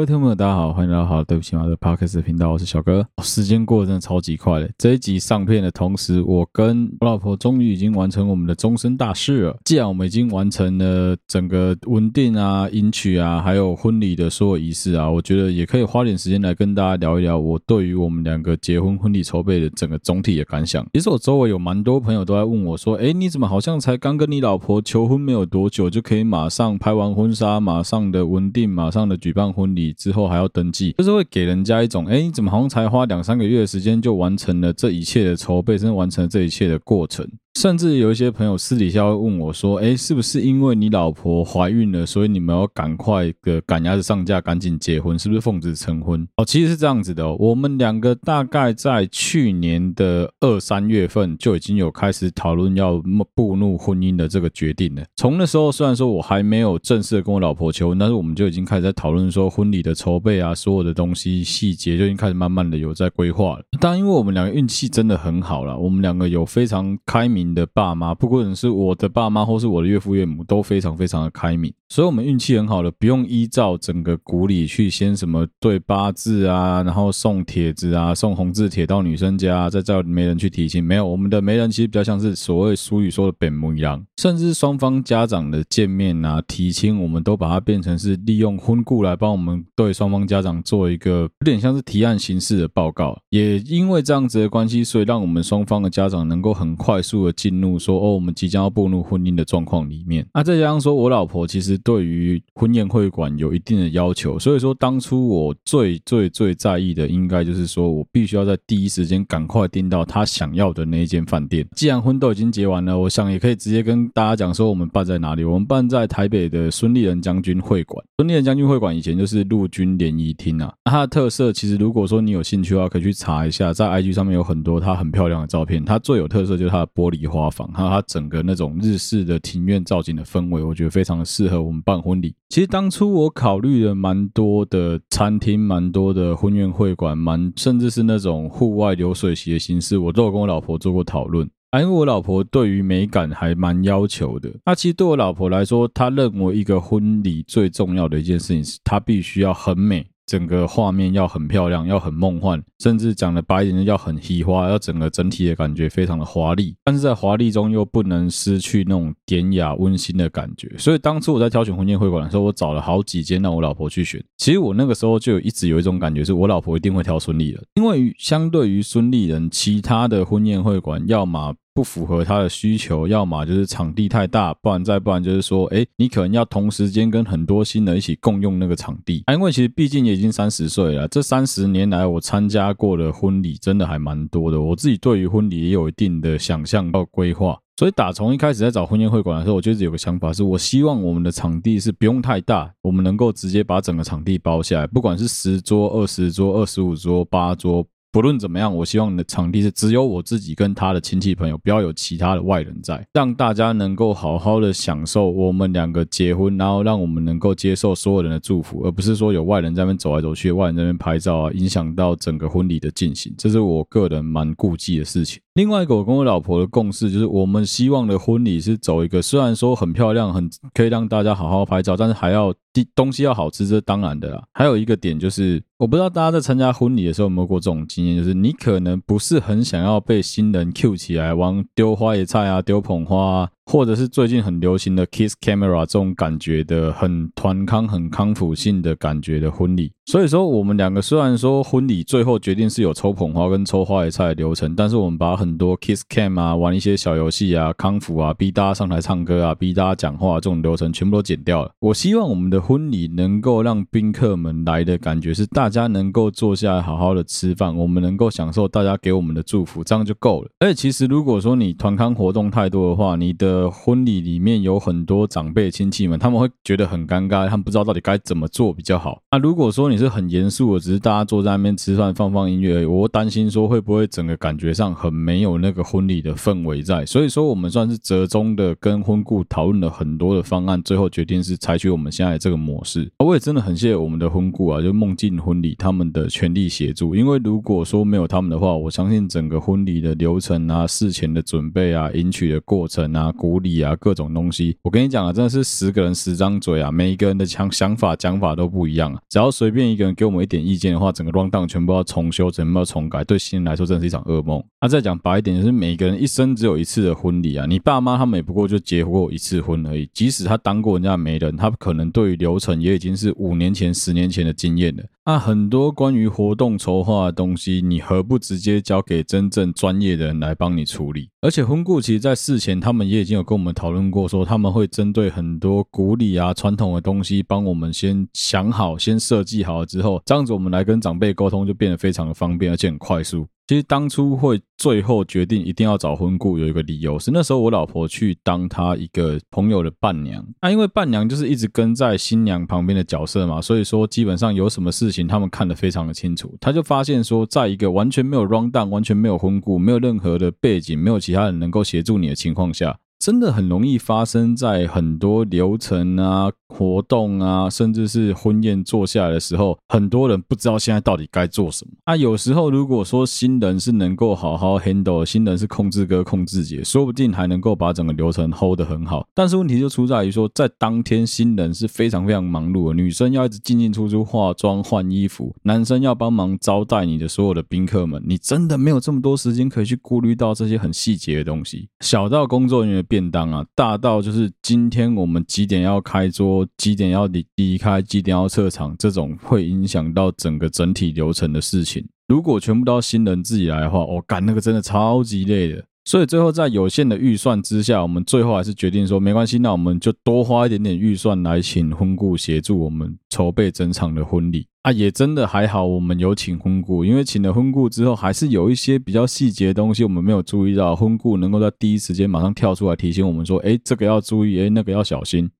各位听众朋友，大家好，欢迎来到好对不起嘛的 Podcast 频道，我是小哥。时间过得真的超级快的，这一集上片的同时，我跟我老婆终于已经完成我们的终身大事了。既然我们已经完成了整个稳定啊、迎娶啊，还有婚礼的所有仪式啊，我觉得也可以花点时间来跟大家聊一聊我对于我们两个结婚婚礼筹备的整个总体的感想。其实我周围有蛮多朋友都在问我说：“哎，你怎么好像才刚跟你老婆求婚没有多久，就可以马上拍完婚纱，马上的稳定，马上的举办婚礼？”之后还要登记，就是会给人家一种，哎，你怎么好像才花两三个月的时间就完成了这一切的筹备，甚至完成了这一切的过程。甚至有一些朋友私底下会问我说：“诶，是不是因为你老婆怀孕了，所以你们要赶快的赶鸭子上架，赶紧结婚？是不是奉子成婚？”哦，其实是这样子的哦。我们两个大概在去年的二三月份就已经有开始讨论要步入婚姻的这个决定了。从那时候，虽然说我还没有正式的跟我老婆求婚，但是我们就已经开始在讨论说婚礼的筹备啊，所有的东西细节就已经开始慢慢的有在规划了。当然，因为我们两个运气真的很好了，我们两个有非常开明。你的爸妈，不管是我的爸妈，或是我的岳父岳母，都非常非常的开明，所以我们运气很好的，不用依照整个古礼去先什么对八字啊，然后送帖子啊，送红字帖到女生家，再叫媒人去提亲。没有，我们的媒人其实比较像是所谓俗语说的本母一样，甚至双方家长的见面啊、提亲，我们都把它变成是利用婚故来帮我们对双方家长做一个有点像是提案形式的报告。也因为这样子的关系，所以让我们双方的家长能够很快速的。进入说哦，我们即将要步入婚姻的状况里面。那再加上说，我老婆其实对于婚宴会馆有一定的要求，所以说当初我最最最在意的，应该就是说我必须要在第一时间赶快订到她想要的那一间饭店。既然婚都已经结完了，我想也可以直接跟大家讲说，我们办在哪里？我们办在台北的孙立人将军会馆。孙立人将军会馆以前就是陆军联谊厅啊。它的特色其实，如果说你有兴趣的话，可以去查一下，在 IG 上面有很多它很漂亮的照片。它最有特色就是它的玻璃。花房，还有它整个那种日式的庭院造景的氛围，我觉得非常的适合我们办婚礼。其实当初我考虑了蛮多的餐厅，蛮多的婚宴会馆，蛮甚至是那种户外流水席的形式，我都有跟我老婆做过讨论。啊，因为我老婆对于美感还蛮要求的。那其实对我老婆来说，她认为一个婚礼最重要的一件事情是，她必须要很美。整个画面要很漂亮，要很梦幻，甚至讲的白一点，要很喜花，要整个整体的感觉非常的华丽，但是在华丽中又不能失去那种典雅温馨的感觉。所以当初我在挑选婚宴会馆的时候，我找了好几间让我老婆去选。其实我那个时候就一直有一种感觉，是我老婆一定会挑孙立人，因为相对于孙立人，其他的婚宴会馆要么不符合他的需求，要么就是场地太大，不然再不然就是说，哎，你可能要同时间跟很多新人一起共用那个场地。因为其实毕竟也已经三十岁了，这三十年来我参加过的婚礼真的还蛮多的，我自己对于婚礼也有一定的想象和规划。所以打从一开始在找婚宴会馆的时候，我就有个想法，是我希望我们的场地是不用太大，我们能够直接把整个场地包下来，不管是十桌、二十桌、二十五桌、八桌。不论怎么样，我希望你的场地是只有我自己跟他的亲戚朋友，不要有其他的外人在，让大家能够好好的享受我们两个结婚，然后让我们能够接受所有人的祝福，而不是说有外人在那边走来走去，外人在那边拍照啊，影响到整个婚礼的进行，这是我个人蛮顾忌的事情。另外一个，我跟我老婆的共识就是，我们希望的婚礼是走一个虽然说很漂亮，很可以让大家好好拍照，但是还要。东西要好吃，这当然的啦。还有一个点就是，我不知道大家在参加婚礼的时候有没有过这种经验，就是你可能不是很想要被新人 cue 起来，往丢花椰菜啊，丢捧花啊。或者是最近很流行的 kiss camera 这种感觉的很团康、很康复性的感觉的婚礼，所以说我们两个虽然说婚礼最后决定是有抽捧花跟抽花椰菜的流程，但是我们把很多 kiss cam 啊、玩一些小游戏啊、康复啊、逼大家上台唱歌啊、逼大家讲话这种流程全部都剪掉了。我希望我们的婚礼能够让宾客们来的感觉是大家能够坐下来好好的吃饭，我们能够享受大家给我们的祝福，这样就够了。而且其实如果说你团康活动太多的话，你的婚礼里面有很多长辈亲戚们，他们会觉得很尴尬，他们不知道到底该怎么做比较好。那如果说你是很严肃的，只是大家坐在那边吃饭放放音乐，我担心说会不会整个感觉上很没有那个婚礼的氛围在。所以说我们算是折中的跟婚顾讨论了很多的方案，最后决定是采取我们现在这个模式。我也真的很谢谢我们的婚顾啊，就梦境婚礼他们的全力协助，因为如果说没有他们的话，我相信整个婚礼的流程啊、事前的准备啊、迎娶的过程啊、古礼啊，各种东西。我跟你讲啊，真的是十个人十张嘴啊，每一个人的想想法讲法都不一样啊。只要随便一个人给我们一点意见的话，整个 rundown 全部要重修，全部要重改，对新人来说真的是一场噩梦。那、再讲白一点，就是每个人一生只有一次的婚礼啊，你爸妈他们也不过就结过一次婚而已。即使他当过人家媒人，他可能对于流程也已经是五年前、十年前的经验了。那很多关于活动筹划的东西，你何不直接交给真正专业的人来帮你处理？而且婚顾其实在事前，他们也已经有跟我们讨论过，说他们会针对很多古礼啊、传统的东西，帮我们先想好、先设计好了之后，这样子我们来跟长辈沟通就变得非常的方便，而且很快速。其实当初会最后决定一定要找婚顾，有一个理由是那时候我老婆去当她一个朋友的伴娘，那因为伴娘就是一直跟在新娘旁边的角色嘛，所以说基本上有什么事情他们看得非常的清楚。他就发现说，在一个完全没有 rundown、完全没有婚顾、没有任何的背景、没有其他人能够协助你的情况下。真的很容易发生在很多流程啊、活动啊，甚至是婚宴坐下来的时候，很多人不知道现在到底该做什么。啊，有时候如果说新人是能够好好 handle，新人是控制哥、控制姐，说不定还能够把整个流程 hold 得很好。但是问题就出在于说，在当天新人是非常非常忙碌的，女生要一直进进出出化妆、换衣服，男生要帮忙招待你的所有的宾客们，你真的没有这么多时间可以去顾虑到这些很细节的东西。小到工作人员的。便当啊，大到就是今天我们几点要开桌，几点要离离开，几点要撤场，这种会影响到整个整体流程的事情。如果全部都要新人自己来的话，我、干那个真的超级累的。所以最后在有限的预算之下，我们最后还是决定说，没关系，那我们就多花一点点预算来请婚顾协助我们筹备整场的婚礼。啊，也真的还好，我们有请婚顾，因为请了婚顾之后，还是有一些比较细节的东西我们没有注意到，婚顾能够在第一时间马上跳出来提醒我们说，哎，这个要注意，哎，那个要小心。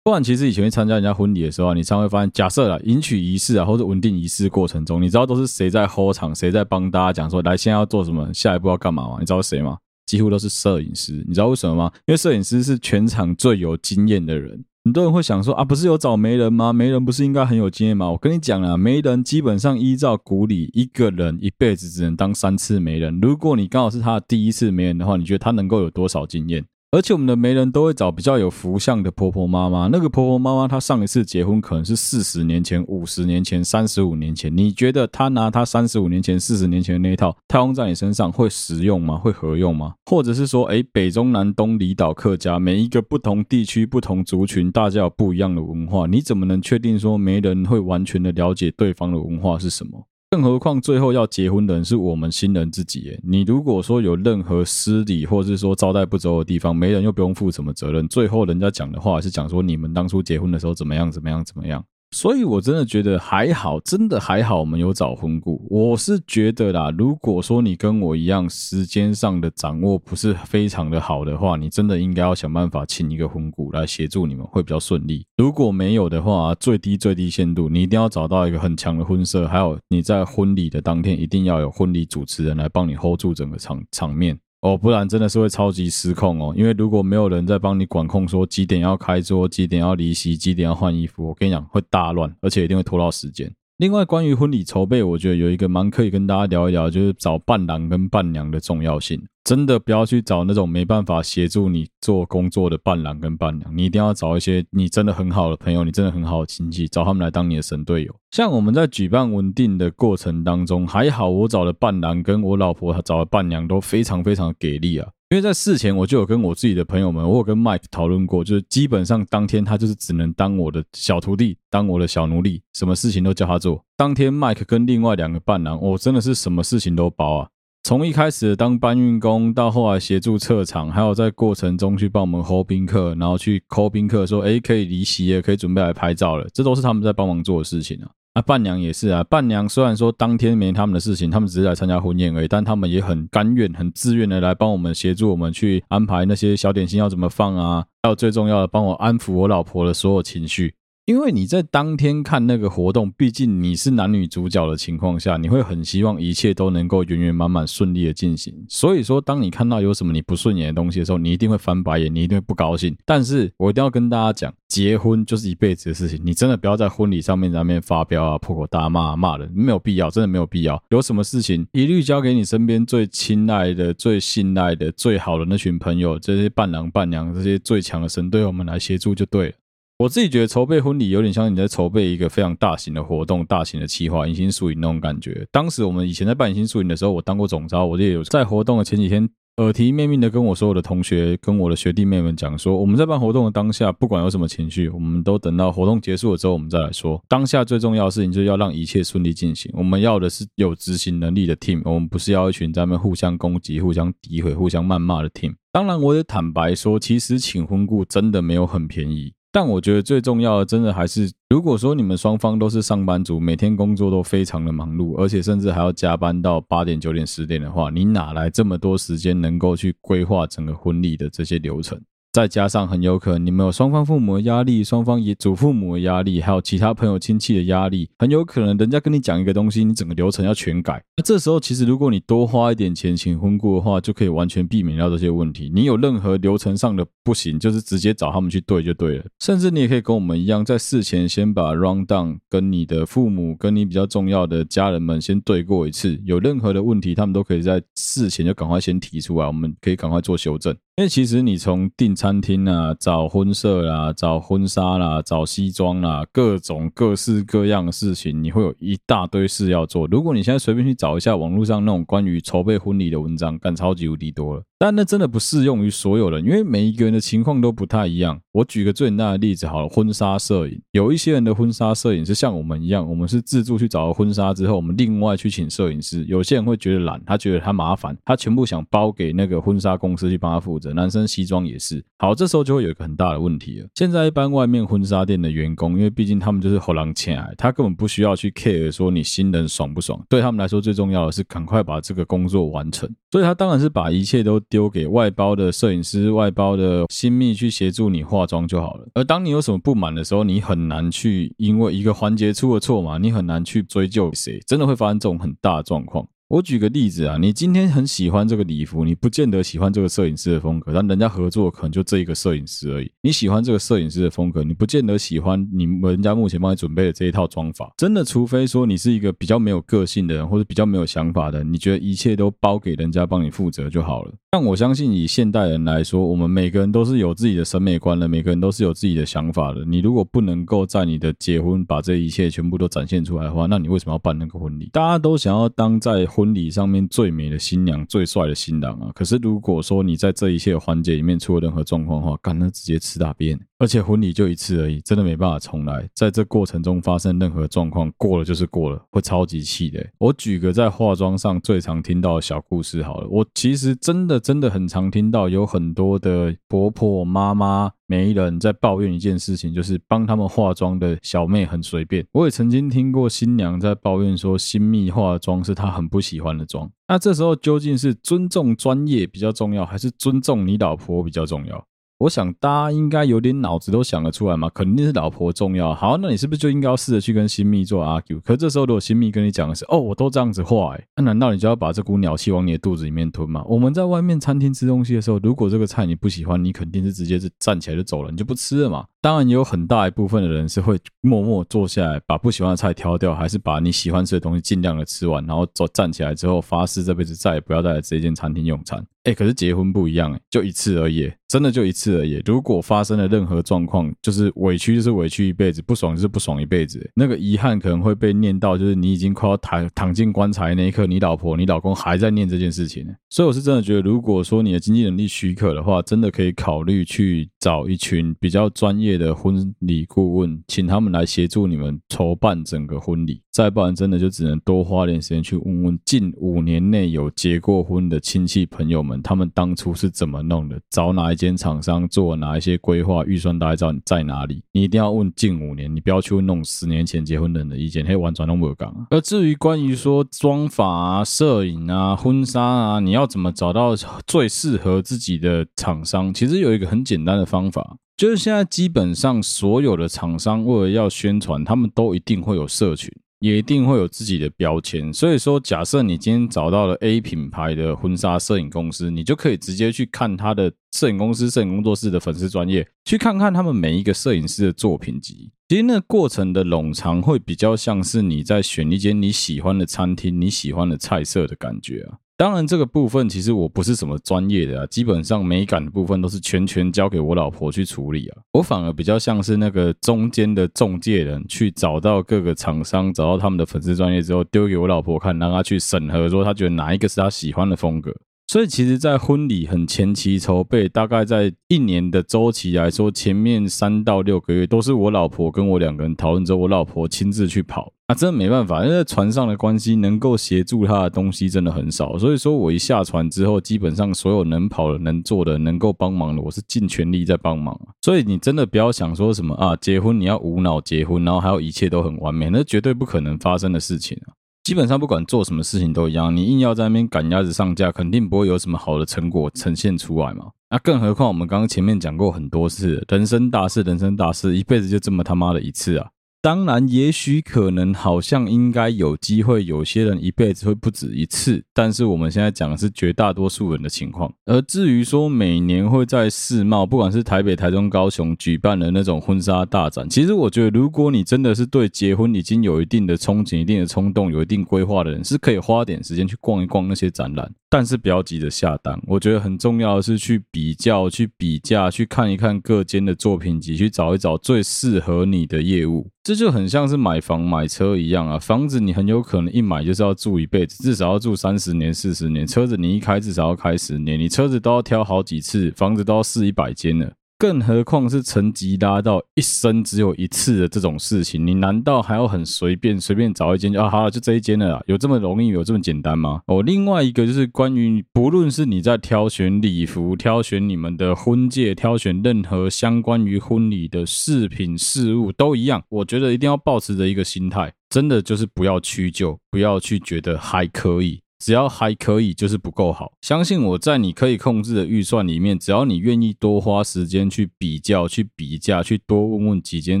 不然，其实以前去参加人家婚礼的时候啊，你常会发现，假设啦，迎娶仪式啊，或者稳定仪式过程中，你知道都是谁在 hold 场，谁在帮大家讲说，来，现在要做什么，下一步要干嘛吗？你知道是谁吗？几乎都是摄影师。你知道为什么吗？因为摄影师是全场最有经验的人。很多人会想说啊，不是有找媒人吗？媒人不是应该很有经验吗？我跟你讲啊，媒人基本上依照古礼，一个人一辈子只能当三次媒人。如果你刚好是他的第一次媒人的话，你觉得他能够有多少经验？而且我们的媒人都会找比较有福相的婆婆妈妈。那个婆婆妈妈她上一次结婚可能是四十年前、五十年前、三十五年前。你觉得她拿她三十五年前、四十年前的那一套套用在你身上会实用吗？会合用吗？或者是说，诶，北中南东离岛客家每一个不同地区、不同族群，大家有不一样的文化，你怎么能确定说媒人会完全的了解对方的文化是什么？更何况，最后要结婚的人是我们新人自己。诶，你如果说有任何失礼，或者是说招待不周的地方，没人又不用负什么责任。最后人家讲的话是讲说你们当初结婚的时候怎么样，怎么样，怎么样。所以，我真的觉得还好，真的还好，我们有找婚顾。我是觉得啦，如果说你跟我一样，时间上的掌握不是非常的好的话，你真的应该要想办法请一个婚顾来协助你们，会比较顺利。如果没有的话，最低最低限度，你一定要找到一个很强的婚社，还有你在婚礼的当天一定要有婚礼主持人来帮你 hold 住整个场场面。哦，不然真的是会超级失控哦。因为如果没有人在帮你管控，说几点要开桌，几点要离席，几点要换衣服，我跟你讲会大乱，而且一定会拖到时间。另外，关于婚礼筹备，我觉得有一个蛮可以跟大家聊一聊，就是找伴郎跟伴娘的重要性。真的不要去找那种没办法协助你做工作的伴郎跟伴娘，你一定要找一些你真的很好的朋友，你真的很好的亲戚，找他们来当你的神队友。像我们在举办稳定的过程当中，还好我找的伴郎跟我老婆找的伴娘都非常非常给力啊。因为在事前我就有跟我自己的朋友们，我有跟 Mike 讨论过，就是基本上当天他就是只能当我的小徒弟，当我的小奴隶，什么事情都叫他做。当天 Mike 跟另外两个伴郎，我真的是什么事情都包啊。从一开始当搬运工，到后来协助撤场，还有在过程中去帮我们 hold 宾客，然后去抠宾客说：“诶，可以离席了，可以准备来拍照了。”这都是他们在帮忙做的事情啊。啊，伴娘也是啊。伴娘虽然说当天没他们的事情，他们只是来参加婚宴而已，但他们也很甘愿、很自愿的来帮我们协助我们去安排那些小点心要怎么放啊，还有最重要的，帮我安抚我老婆的所有情绪。因为你在当天看那个活动，毕竟你是男女主角的情况下，你会很希望一切都能够圆圆满满、顺利的进行。所以说，当你看到有什么你不顺眼的东西的时候，你一定会翻白眼，你一定会不高兴。但是我一定要跟大家讲，结婚就是一辈子的事情，你真的不要在婚礼上面在那边发飙啊、破口大骂啊、骂人，没有必要，真的没有必要。有什么事情，一律交给你身边最亲爱的、最信赖的、最好的那群朋友，这些伴郎伴娘，这些最强的神队友们来协助就对了。我自己觉得筹备婚礼有点像你在筹备一个非常大型的活动、大型的企划、迎新宿营那种感觉。当时我们以前在办迎新宿营的时候，我当过总召，我就有在活动的前几天耳提面命的跟我所有的同学、跟我的学弟妹们讲说，我们在办活动的当下，不管有什么情绪，我们都等到活动结束了之后，我们再来说。当下最重要的事情就是要让一切顺利进行。我们要的是有执行能力的 team，我们不是要一群在那互相攻击、互相诋毁、互相谩骂的 team。当然，我也坦白说，其实请婚顾真的没有很便宜。但我觉得最重要的，真的还是，如果说你们双方都是上班族，每天工作都非常的忙碌，而且甚至还要加班到八点、九点、十点的话，你哪来这么多时间能够去规划整个婚礼的这些流程？再加上很有可能你们有双方父母的压力，双方也祖父母的压力，还有其他朋友亲戚的压力，很有可能人家跟你讲一个东西，你整个流程要全改。那这时候其实如果你多花一点钱请婚顾的话，就可以完全避免掉这些问题。你有任何流程上的不行，就是直接找他们去对就对了。甚至你也可以跟我们一样，在事前先把 round down 跟你的父母、跟你比较重要的家人们先对过一次，有任何的问题，他们都可以在事前就赶快先提出来，我们可以赶快做修正。因为其实你从订餐厅啊、找婚摄啦、找婚纱啦、找西装啦，各种各式各样的事情，你会有一大堆事要做。如果你现在随便去找一下网络上那种关于筹备婚礼的文章，干超级无敌多了。但那真的不适用于所有人，因为每一个人的情况都不太一样。我举个最简单的例子好了，婚纱摄影，有一些人的婚纱摄影是像我们一样，我们是自助去找了婚纱之后，我们另外去请摄影师。有些人会觉得懒，他觉得他麻烦，他全部想包给那个婚纱公司去帮他负责。男生西装也是。好，这时候就会有一个很大的问题了。现在一般外面婚纱店的员工，因为毕竟他们就是后浪前来，他根本不需要去 care 说你新人爽不爽，对他们来说最重要的是赶快把这个工作完成。所以他当然是把一切都。丢给外包的摄影师、外包的新秘去协助你化妆就好了。而当你有什么不满的时候，你很难去因为一个环节出了错嘛，你很难去追究谁，真的会发生这种很大的状况。我举个例子啊，你今天很喜欢这个礼服，你不见得喜欢这个摄影师的风格，但人家合作可能就这一个摄影师而已。你喜欢这个摄影师的风格，你不见得喜欢你们人家目前帮你准备的这一套装法。真的，除非说你是一个比较没有个性的人，或者比较没有想法的，你觉得一切都包给人家帮你负责就好了。但我相信以现代人来说，我们每个人都是有自己的审美观的，每个人都是有自己的想法的。你如果不能够在你的结婚把这一切全部都展现出来的话，那你为什么要办那个婚礼？大家都想要当在婚婚礼上面最美的新娘、最帅的新郎啊！可是如果说你在这一切环节里面出了任何状况的话，干，那直接吃大便。而且婚礼就一次而已，真的没办法重来。在这过程中发生任何状况，过了就是过了，会超级气的。我举个在化妆上最常听到的小故事好了，我其实真的真的很常听到有很多的婆婆妈妈媒人在抱怨一件事情，就是帮他们化妆的小妹很随便。我也曾经听过新娘在抱怨说，新秘化妆是她很不喜欢的妆。那这时候究竟是尊重专业比较重要，还是尊重你老婆比较重要？我想大家应该有点脑子都想得出来嘛，肯定是老婆重要。好，那你是不是就应该要试着去跟新密做 argue？可这时候如果新密跟你讲的是，哦，我都这样子画，哎，那难道你就要把这股鸟气往你的肚子里面吞吗？我们在外面餐厅吃东西的时候，如果这个菜你不喜欢，你肯定是直接是站起来就走了，你就不吃了嘛。当然也有很大一部分的人是会默默坐下来，把不喜欢的菜挑掉，还是把你喜欢吃的东西尽量的吃完，然后走站起来之后发誓这辈子再也不要再来这间餐厅用餐。哎，可是结婚不一样，哎，就一次而已，真的就一次而已。如果发生了任何状况，就是委屈就是委屈一辈子，不爽就是不爽一辈子。那个遗憾可能会被念到，就是你已经快要躺躺进棺材那一刻，你老婆、你老公还在念这件事情。所以我是真的觉得，如果说你的经济能力许可的话，真的可以考虑去找一群比较专业的婚礼顾问，请他们来协助你们筹办整个婚礼。再不然，真的就只能多花点时间去问问近五年内有结过婚的亲戚朋友们，他们当初是怎么弄的，找哪一间厂商做哪一些规划，预算大概在在哪里？你一定要问近五年，你不要去问弄十年前结婚的人的意见，嘿，完全都没有讲啊。而至于关于说妆发啊、摄影啊、婚纱啊，你要怎么找到最适合自己的厂商？其实有一个很简单的方法。就是现在基本上所有的厂商为了要宣传，他们都一定会有社群。也一定会有自己的标签，所以说，假设你今天找到了 A 品牌的婚纱摄影公司，你就可以直接去看他的摄影公司、摄影工作室的粉丝专业，去看看他们每一个摄影师的作品集。其实那过程的冗长，会比较像是你在选一间你喜欢的餐厅、你喜欢的菜色的感觉啊。当然，这个部分其实我不是什么专业的啊，基本上美感的部分都是全权交给我老婆去处理啊。我反而比较像是那个中间的中介人，去找到各个厂商，找到他们的粉丝专业之后，丢给我老婆看，让她去审核，说她觉得哪一个是她喜欢的风格。所以，其实，在婚礼很前期筹备，大概在一年的周期来说，前面三到六个月都是我老婆跟我两个人讨论之后，我老婆亲自去跑。啊，真的没办法，因为船上的关系，能够协助她的东西真的很少。所以说我一下船之后，基本上所有能跑的、能做的、能够帮忙的，我是尽全力在帮忙。所以你真的不要想说什么啊，结婚你要无脑结婚，然后还有一切都很完美，那绝对不可能发生的事情啊。基本上不管做什么事情都一样，你硬要在那边赶鸭子上架，肯定不会有什么好的成果呈现出来嘛。那更何况我们刚刚前面讲过很多次，人生大事，人生大事，一辈子就这么他妈的一次啊！当然，也许可能好像应该有机会，有些人一辈子会不止一次。但是我们现在讲的是绝大多数人的情况。而至于说每年会在世贸，不管是台北、台中、高雄举办的那种婚纱大展，其实我觉得，如果你真的是对结婚已经有一定的憧憬、一定的冲动、有一定规划的人，是可以花点时间去逛一逛那些展览。但是不要急着下单，我觉得很重要的是去比较、去比价、去看一看各间的作品集，去找一找最适合你的业务。这就很像是买房买车一样啊，房子你很有可能一买就是要住一辈子，至少要住三十年、四十年；车子你一开至少要开十年，你车子都要挑好几次，房子都要试一百间了。更何况是层级拉到一生只有一次的这种事情，你难道还要很随便随便找一间就啊好了，就这一间了啦？有这么容易，有这么简单吗？哦，另外一个就是关于，不论是你在挑选礼服、挑选你们的婚戒、挑选任何相关于婚礼的饰品饰物都一样，我觉得一定要保持着一个心态，真的就是不要屈就，不要去觉得还可以。只要还可以，就是不够好。相信我在你可以控制的预算里面，只要你愿意多花时间去比较、去比价、去多问问几间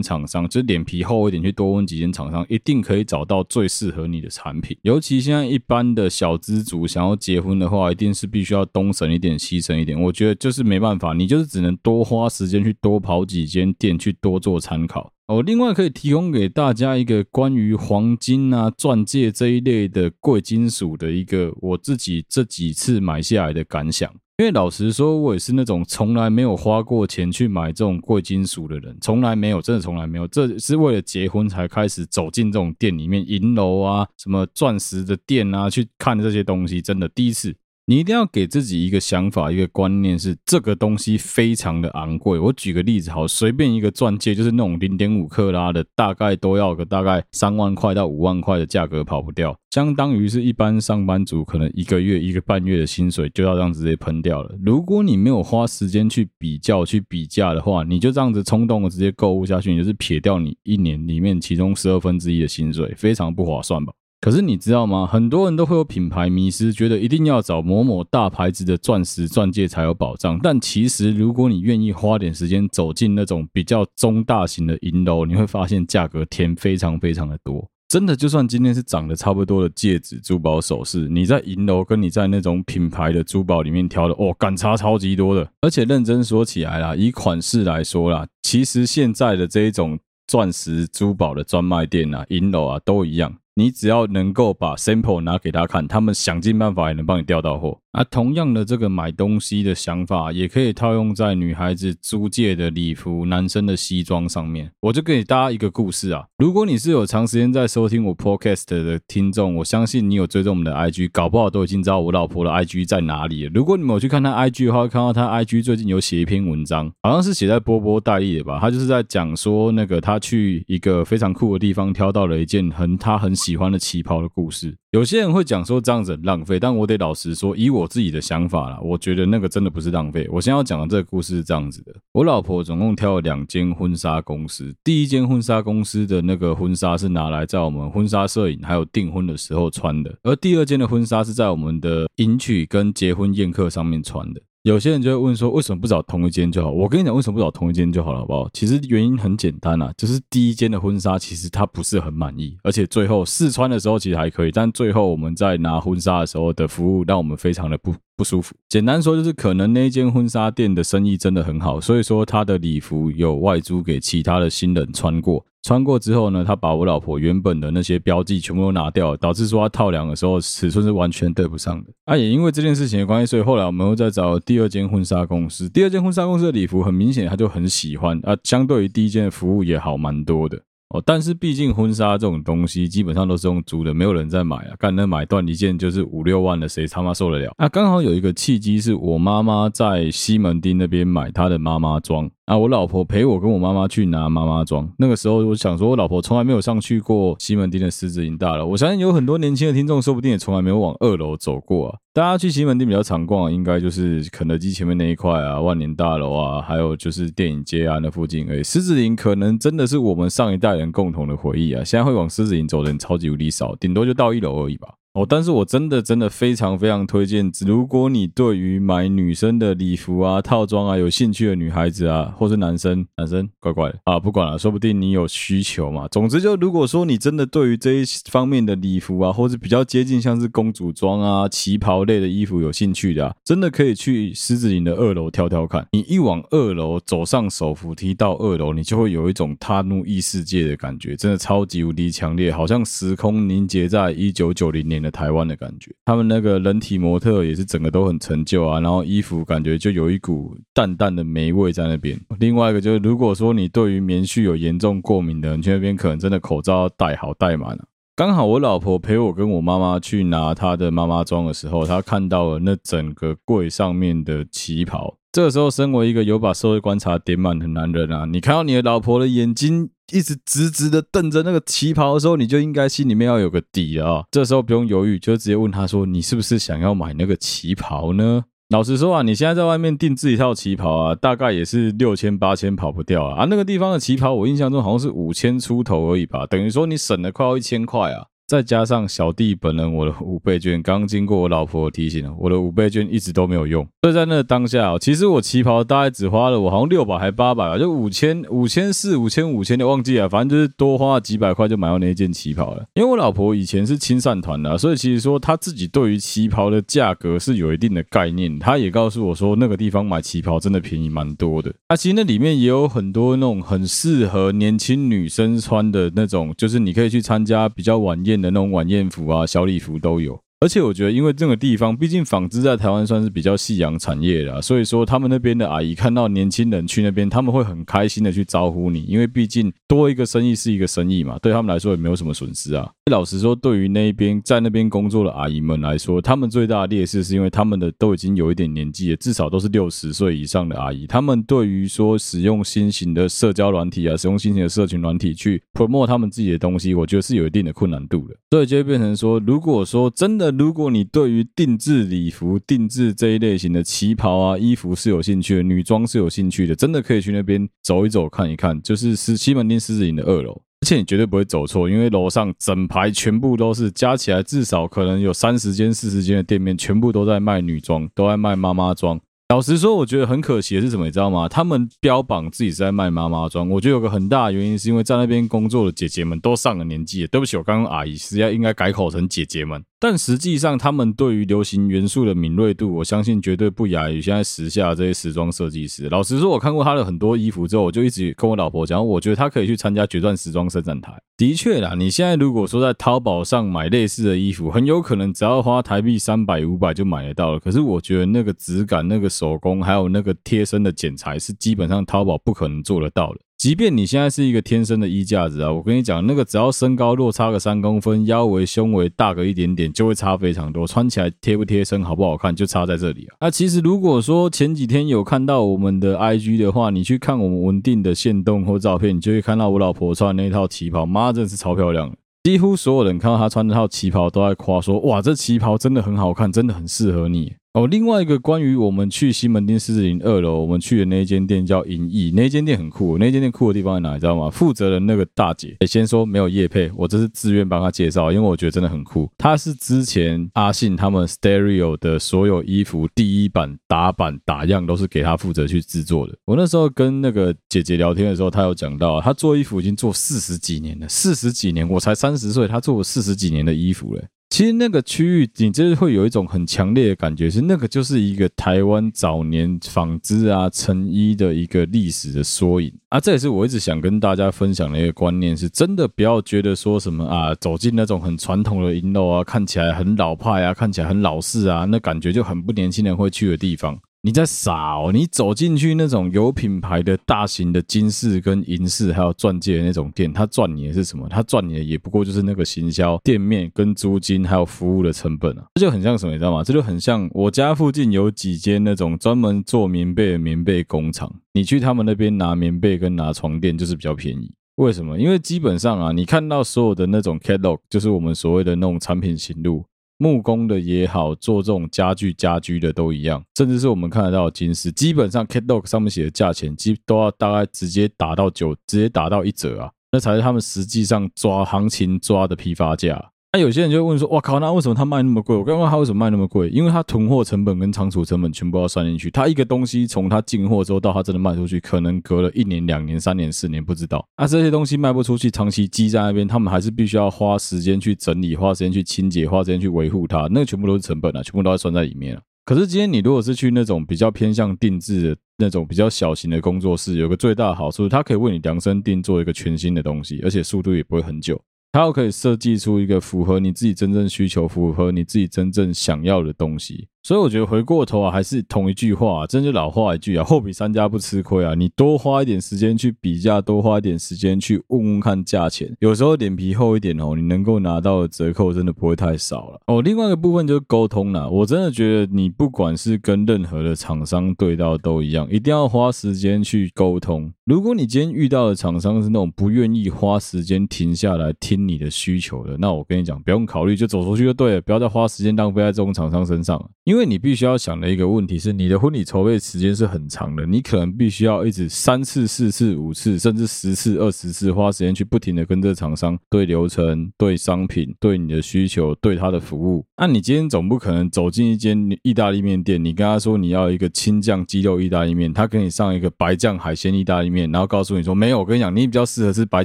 厂商，就脸皮厚一点，去多问几间厂商，一定可以找到最适合你的产品。尤其现在一般的小资族想要结婚的话，一定是必须要东省一点、西省一点。我觉得就是没办法，你就是只能多花时间去多跑几间店，去多做参考。我另外可以提供给大家一个关于黄金啊、钻戒这一类的贵金属的一个我自己这几次买下来的感想。因为老实说，我也是那种从来没有花过钱去买这种贵金属的人，从来没有，真的从来没有。这是为了结婚才开始走进这种店里面，银楼啊、什么钻石的店啊，去看这些东西，真的第一次。你一定要给自己一个想法，一个观念是这个东西非常的昂贵。我举个例子，好，随便一个钻戒，就是那种零点五克拉的，大概都要个大概三万块到五万块的价格，跑不掉，相当于是一般上班族可能一个月一个半月的薪水就要这样直接喷掉了。如果你没有花时间去比较、去比价的话，你就这样子冲动的直接购物下去，你就是撇掉你一年里面其中十二分之一的薪水，非常不划算吧？可是你知道吗？很多人都会有品牌迷失，觉得一定要找某某大牌子的钻石钻戒才有保障。但其实，如果你愿意花点时间走进那种比较中大型的银楼，你会发现价格甜非常非常的多。真的，就算今天是长得差不多的戒指、珠宝首饰，你在银楼跟你在那种品牌的珠宝里面挑的，哦，感差超级多的。而且认真说起来啦，以款式来说啦，其实现在的这一种钻石珠宝的专卖店啊、银楼啊，都一样。你只要能够把 sample 拿给他看，他们想尽办法也能帮你调到货。啊，同样的这个买东西的想法，也可以套用在女孩子租借的礼服、男生的西装上面。我就给大家一个故事啊，如果你是有长时间在收听我 podcast 的听众，我相信你有追踪我们的 IG，搞不好都已经知道我老婆的 IG 在哪里了。如果你没有去看她 IG 的话，会看到她 IG 最近有写一篇文章，好像是写在波波代理的吧。他就是在讲说，那个他去一个非常酷的地方，挑到了一件很他很喜欢的旗袍的故事。有些人会讲说这样子很浪费，但我得老实说，以我自己的想法啦，我觉得那个真的不是浪费。我先要讲的这个故事是这样子的：我老婆总共挑了两间婚纱公司，第一间婚纱公司的那个婚纱是拿来在我们婚纱摄影还有订婚的时候穿的，而第二间的婚纱是在我们的迎娶跟结婚宴客上面穿的。有些人就会问说，为什么不找同一间就好？我跟你讲，为什么不找同一间就好了，好不好？其实原因很简单啊，就是第一间的婚纱其实他不是很满意，而且最后试穿的时候其实还可以，但最后我们在拿婚纱的时候的服务让我们非常的不不舒服。简单说就是，可能那间婚纱店的生意真的很好，所以说他的礼服有外租给其他的新人穿过。穿过之后呢，他把我老婆原本的那些标记全部都拿掉，导致说他套量的时候尺寸是完全对不上的。啊，也因为这件事情的关系，所以后来我们又再找第二间婚纱公司。第二间婚纱公司的礼服很明显他就很喜欢啊，相对于第一间的服务也好蛮多的。哦，但是毕竟婚纱这种东西基本上都是用租的，没有人在买啊。干那买断一件就是五六万的，谁他妈受得了？那刚好有一个契机，是我妈妈在西门町那边买她的妈妈装啊，我老婆陪我跟我妈妈去拿妈妈装。那个时候我想说，我老婆从来没有上去过西门町的狮子林大楼，我相信有很多年轻的听众，说不定也从来没有往二楼走过啊。大家去西门町比较常逛，应该就是肯德基前面那一块啊，万年大楼啊，还有就是电影街啊那附近。而已，狮子林可能真的是我们上一代人共同的回忆啊。现在会往狮子林走的人超级无敌少，顶多就到一楼而已吧。哦，但是我真的真的非常非常推荐，如果你对于买女生的礼服啊、套装啊有兴趣的女孩子啊，或是男生，男生乖乖啊，不管了，说不定你有需求嘛。总之，就如果说你真的对于这一方面的礼服啊，或是比较接近像是公主装啊、旗袍类的衣服有兴趣的啊，真的可以去狮子林的二楼挑挑看。你一往二楼走上手扶梯到二楼，你就会有一种踏入异世界的感觉，真的超级无敌强烈，好像时空凝结在一九九零年。台湾的感觉，他们那个人体模特也是整个都很陈旧啊，然后衣服感觉就有一股淡淡的霉味在那边。另外一个就是，如果说你对于棉絮有严重过敏的你，去那边可能真的口罩要戴好戴满了。刚好我老婆陪我跟我妈妈去拿她的妈妈装的时候，她看到了那整个柜上面的旗袍。这个时候，身为一个有把社会观察点满的男人啊，你看到你的老婆的眼睛一直直直的瞪着那个旗袍的时候，你就应该心里面要有个底啊。这时候不用犹豫，就直接问他说：“你是不是想要买那个旗袍呢？”老实说啊，你现在在外面定制一套旗袍啊，大概也是六千八千跑不掉啊。啊，那个地方的旗袍，我印象中好像是五千出头而已吧，等于说你省了快要一千块啊。再加上小弟本人，我的五倍券刚经过我老婆提醒了，我的五倍券一直都没有用。所以在那个当下，其实我旗袍大概只花了我好像六百还八百吧，就五千五千四五千五千的忘记了，反正就是多花了几百块就买到那一件旗袍了。因为我老婆以前是亲善团的，所以其实说她自己对于旗袍的价格是有一定的概念。她也告诉我说，那个地方买旗袍真的便宜蛮多的。啊，其实那里面也有很多那种很适合年轻女生穿的那种，就是你可以去参加比较晚宴的那种晚宴服啊，小礼服都有。而且我觉得，因为这个地方毕竟纺织在台湾算是比较夕阳产业的，所以说他们那边的阿姨看到年轻人去那边，他们会很开心的去招呼你，因为毕竟多一个生意是一个生意嘛，对他们来说也没有什么损失啊。老实说，对于那边在那边工作的阿姨们来说，他们最大的劣势是因为他们的都已经有一点年纪了，至少都是六十岁以上的阿姨，他们对于说使用新型的社交软体啊，使用新型的社群软体去 promote 他们自己的东西，我觉得是有一定的困难度的，所以就会变成说，如果说真的。如果你对于定制礼服、定制这一类型的旗袍啊、衣服是有兴趣的，女装是有兴趣的，真的可以去那边走一走、看一看。就是西门町狮子林的二楼，而且你绝对不会走错，因为楼上整排全部都是加起来至少可能有三十间、四十间的店面，全部都在卖女装，都在卖妈妈装。老实说，我觉得很可惜的是什么，你知道吗？他们标榜自己是在卖妈妈装，我觉得有个很大的原因是因为在那边工作的姐姐们都上了年纪了。对不起，我刚刚阿姨实在应该改口成姐姐们。但实际上，他们对于流行元素的敏锐度，我相信绝对不亚于现在时下这些时装设计师。老实说，我看过他的很多衣服之后，我就一直跟我老婆讲，我觉得他可以去参加决战时装生产台。的确啦，你现在如果说在淘宝上买类似的衣服，很有可能只要花台币三百五百就买得到了。可是我觉得那个质感、那个手工，还有那个贴身的剪裁，是基本上淘宝不可能做得到的。即便你现在是一个天生的衣架子啊，我跟你讲，那个只要身高落差个三公分，腰围胸围大个一点点，就会差非常多。穿起来贴不贴身，好不好看，就差在这里啊。那其实如果说前几天有看到我们的 IG 的话，你去看我们文定的线动或照片，你就会看到我老婆穿那套旗袍，妈真是超漂亮。几乎所有人看到她穿那套旗袍，都在夸说：哇，这旗袍真的很好看，真的很适合你。哦，另外一个关于我们去西门町狮子林二楼，我们去的那一间店叫银翼，那间店很酷。那间店酷的地方在哪？你知道吗？负责人那个大姐，先说没有业配，我这是自愿帮她介绍，因为我觉得真的很酷。她是之前阿信他们 Stereo 的所有衣服第一版打版打样都是给她负责去制作的。我那时候跟那个姐姐聊天的时候，她有讲到，她做衣服已经做四十几年了，四十几年，我才三十岁，她做了四十几年的衣服了。其实那个区域，你就是会有一种很强烈的感觉，是那个就是一个台湾早年纺织啊、成衣的一个历史的缩影啊。这也是我一直想跟大家分享的一个观念，是真的不要觉得说什么啊，走进那种很传统的银楼啊，看起来很老派啊，看起来很老式啊，那感觉就很不年轻人会去的地方。你在傻哦！你走进去那种有品牌的大型的金饰跟银饰，还有钻戒的那种店，他赚你的是什么？他赚你的也不过就是那个行销、店面跟租金，还有服务的成本啊！这就很像什么，你知道吗？这就很像我家附近有几间那种专门做棉被的棉被工厂，你去他们那边拿棉被跟拿床垫就是比较便宜。为什么？因为基本上啊，你看到所有的那种 catalog，就是我们所谓的那种产品型录。木工的也好，做这种家具家居的都一样，甚至是我们看得到的金饰，基本上 catalog 上面写的价钱，基都要大概直接打到九，直接打到一折啊，那才是他们实际上抓行情抓的批发价。那、有些人就会问说：“哇靠，那为什么他卖那么贵？”我刚刚问他为什么卖那么贵，因为他囤货成本跟仓储成本全部要算进去。他一个东西从他进货之后到他真的卖出去，可能隔了一年、两年、三年、四年，不知道。啊，这些东西卖不出去，长期积在那边，他们还是必须要花时间去整理，花时间去清洁，花时间去维护它，那个全部都是成本啊，全部都要算在里面了。可是今天你如果是去那种比较偏向定制的那种比较小型的工作室，有个最大的好处，它可以为你量身定做一个全新的东西，而且速度也不会很久。它要可以设计出一个符合你自己真正需求、符合你自己真正想要的东西。所以我觉得回过头啊，还是同一句话啊，真就老话一句啊，货比三家不吃亏啊。你多花一点时间去比价，多花一点时间去问问看价钱，有时候脸皮厚一点哦，你能够拿到的折扣真的不会太少了哦。另外一个部分就是沟通啦，我真的觉得你不管是跟任何的厂商对到都一样，一定要花时间去沟通。如果你今天遇到的厂商是那种不愿意花时间停下来听你的需求的，那我跟你讲，不用考虑，就走出去就对了，不要再花时间浪费在这种厂商身上了。因为你必须要想的一个问题是，你的婚礼筹备时间是很长的，你可能必须要一直三次、四次、五次，甚至十次、二十次，花时间去不停的跟这厂商对流程、对商品、对你的需求、对他的服务。那你今天总不可能走进一间意大利面店，你跟他说你要一个青酱鸡肉意大利面，他给你上一个白酱海鲜意大利面，然后告诉你说没有，我跟你讲，你比较适合吃白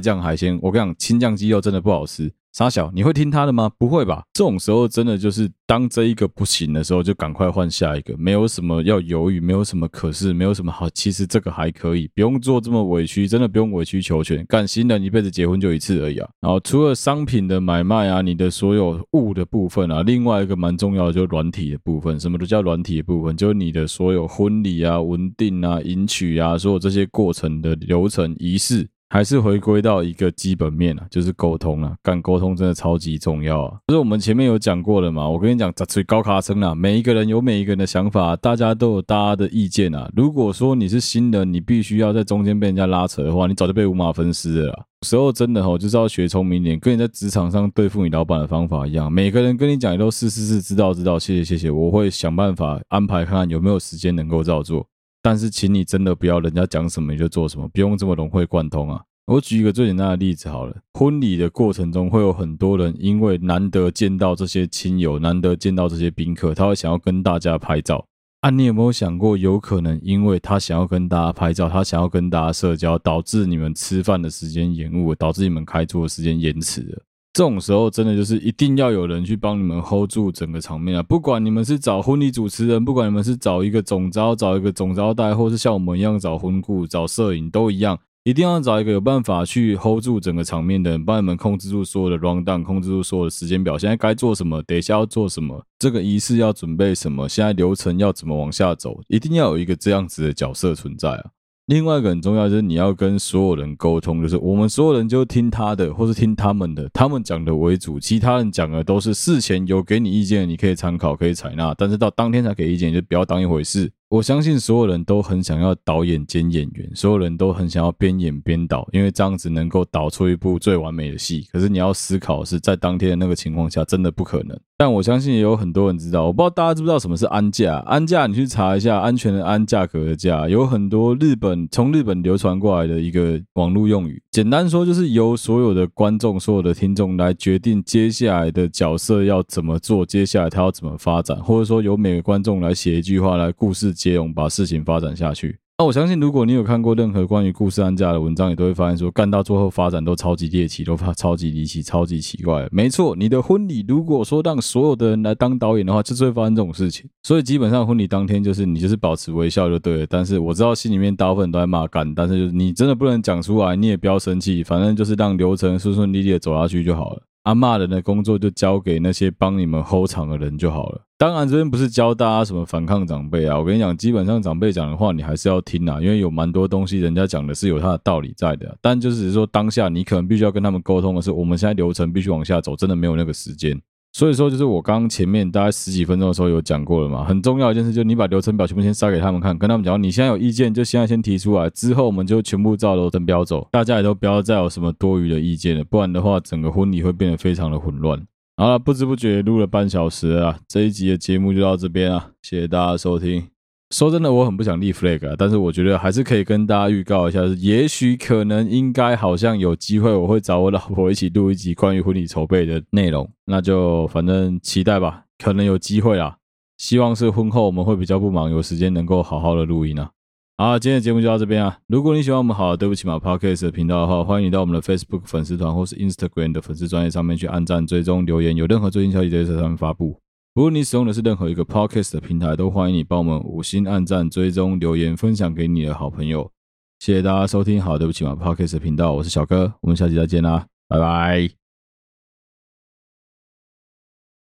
酱海鲜。我跟你讲，青酱鸡肉真的不好吃。傻小，你会听他的吗？不会吧？这种时候真的就是当这一个不行的时候，就赶快换下一个。没有什么要犹豫，没有什么可是，没有什么好。其实这个还可以，不用做这么委屈，真的不用委曲求全。干新人一辈子结婚就一次而已啊。然后除了商品的买卖啊，你的所有物的部分啊，另外一个蛮重要的就是软体的部分。什么都叫软体的部分，就是你的所有婚礼啊、文定啊、迎娶啊，所有这些过程的流程仪式。还是回归到一个基本面啊，就是沟通啊，干沟通真的超级重要啊。就是我们前面有讲过了嘛，我跟你讲，最高卡层啊，每一个人有每一个人的想法，大家都有大家的意见啊。如果说你是新人，你必须要在中间被人家拉扯的话，你早就被五马分尸了。时候真的吼，就是要学聪明点，跟你在职场上对付你老板的方法一样。每个人跟你讲，你都是是是，知道知道，谢谢谢谢，我会想办法安排看看有没有时间能够照做。但是，请你真的不要人家讲什么你就做什么，不用这么融会贯通啊！我举一个最简单的例子好了，婚礼的过程中会有很多人，因为难得见到这些亲友，难得见到这些宾客，他会想要跟大家拍照。啊，你有没有想过，有可能因为他想要跟大家拍照，他想要跟大家社交，导致你们吃饭的时间延误，导致你们开桌的时间延迟了？这种时候，真的就是一定要有人去帮你们 hold 住整个场面啊！不管你们是找婚礼主持人，不管你们是找一个总招，找一个总招待，或是像我们一样找婚顾、找摄影，都一样，一定要找一个有办法去 hold 住整个场面的人，帮你们控制住所有的 rundown，控制住所有的时间表。现在该做什么，等一下要做什么，这个仪式要准备什么，现在流程要怎么往下走，一定要有一个这样子的角色存在啊！另外一个很重要就是你要跟所有人沟通，就是我们所有人就听他的，或是听他们的，他们讲的为主，其他人讲的都是事前有给你意见，你可以参考，可以采纳，但是到当天才给意见，就不要当一回事。我相信所有人都很想要导演兼演员，所有人都很想要边演边导，因为这样子能够导出一部最完美的戏。可是你要思考是在当天的那个情况下，真的不可能。但我相信也有很多人知道，我不知道大家知不知道什么是安价？安价你去查一下，安全的安，价格的价，有很多日本从日本流传过来的一个网络用语。简单说就是由所有的观众、所有的听众来决定接下来的角色要怎么做，接下来他要怎么发展，或者说由每个观众来写一句话来故事。接龙把事情发展下去。那我相信，如果你有看过任何关于故事安价的文章，你都会发现说，干到最后发展都超级猎奇，都发超级离奇、超级奇怪。没错，你的婚礼如果说让所有的人来当导演的话，就是会发生这种事情。所以基本上婚礼当天就是你就是保持微笑就对了。但是我知道心里面大部分都在骂干，但是就是你真的不能讲出来，你也不要生气，反正就是让流程顺顺利利的走下去就好了。啊，骂人的工作就交给那些帮你们 hold 场的人就好了。当然，这边不是教大家什么反抗长辈啊。我跟你讲，基本上长辈讲的话，你还是要听啊，因为有蛮多东西人家讲的是有他的道理在的。但就是说，当下你可能必须要跟他们沟通的是，我们现在流程必须往下走，真的没有那个时间。所以说，就是我刚前面大概十几分钟的时候有讲过了嘛，很重要一件事，就是你把流程表全部先塞给他们看，跟他们讲，你现在有意见就现在先提出来，之后我们就全部照流程表走，大家也都不要再有什么多余的意见了，不然的话，整个婚礼会变得非常的混乱。好了，不知不觉录了半小时啊，这一集的节目就到这边啊，谢谢大家收听。说真的，我很不想立 flag 啊，但是我觉得还是可以跟大家预告一下，也许可能应该好像有机会，我会找我老婆一起录一集关于婚礼筹备的内容，那就反正期待吧，可能有机会啦。希望是婚后我们会比较不忙，有时间能够好好的录音啊。好，今天的节目就到这边啊。如果你喜欢我们好对不起嘛 Podcast 的频道的话，欢迎你到我们的 Facebook 粉丝团或是 Instagram 的粉丝专页上面去按赞、追踪、留言，有任何最新消息都在上面发布。如果你使用的是任何一个 Podcast 的平台，都欢迎你帮我们五星按赞、追踪、留言、分享给你的好朋友。谢谢大家收听，好，对不起嘛，Podcast 频道，我是小哥，我们下期再见啦，拜拜。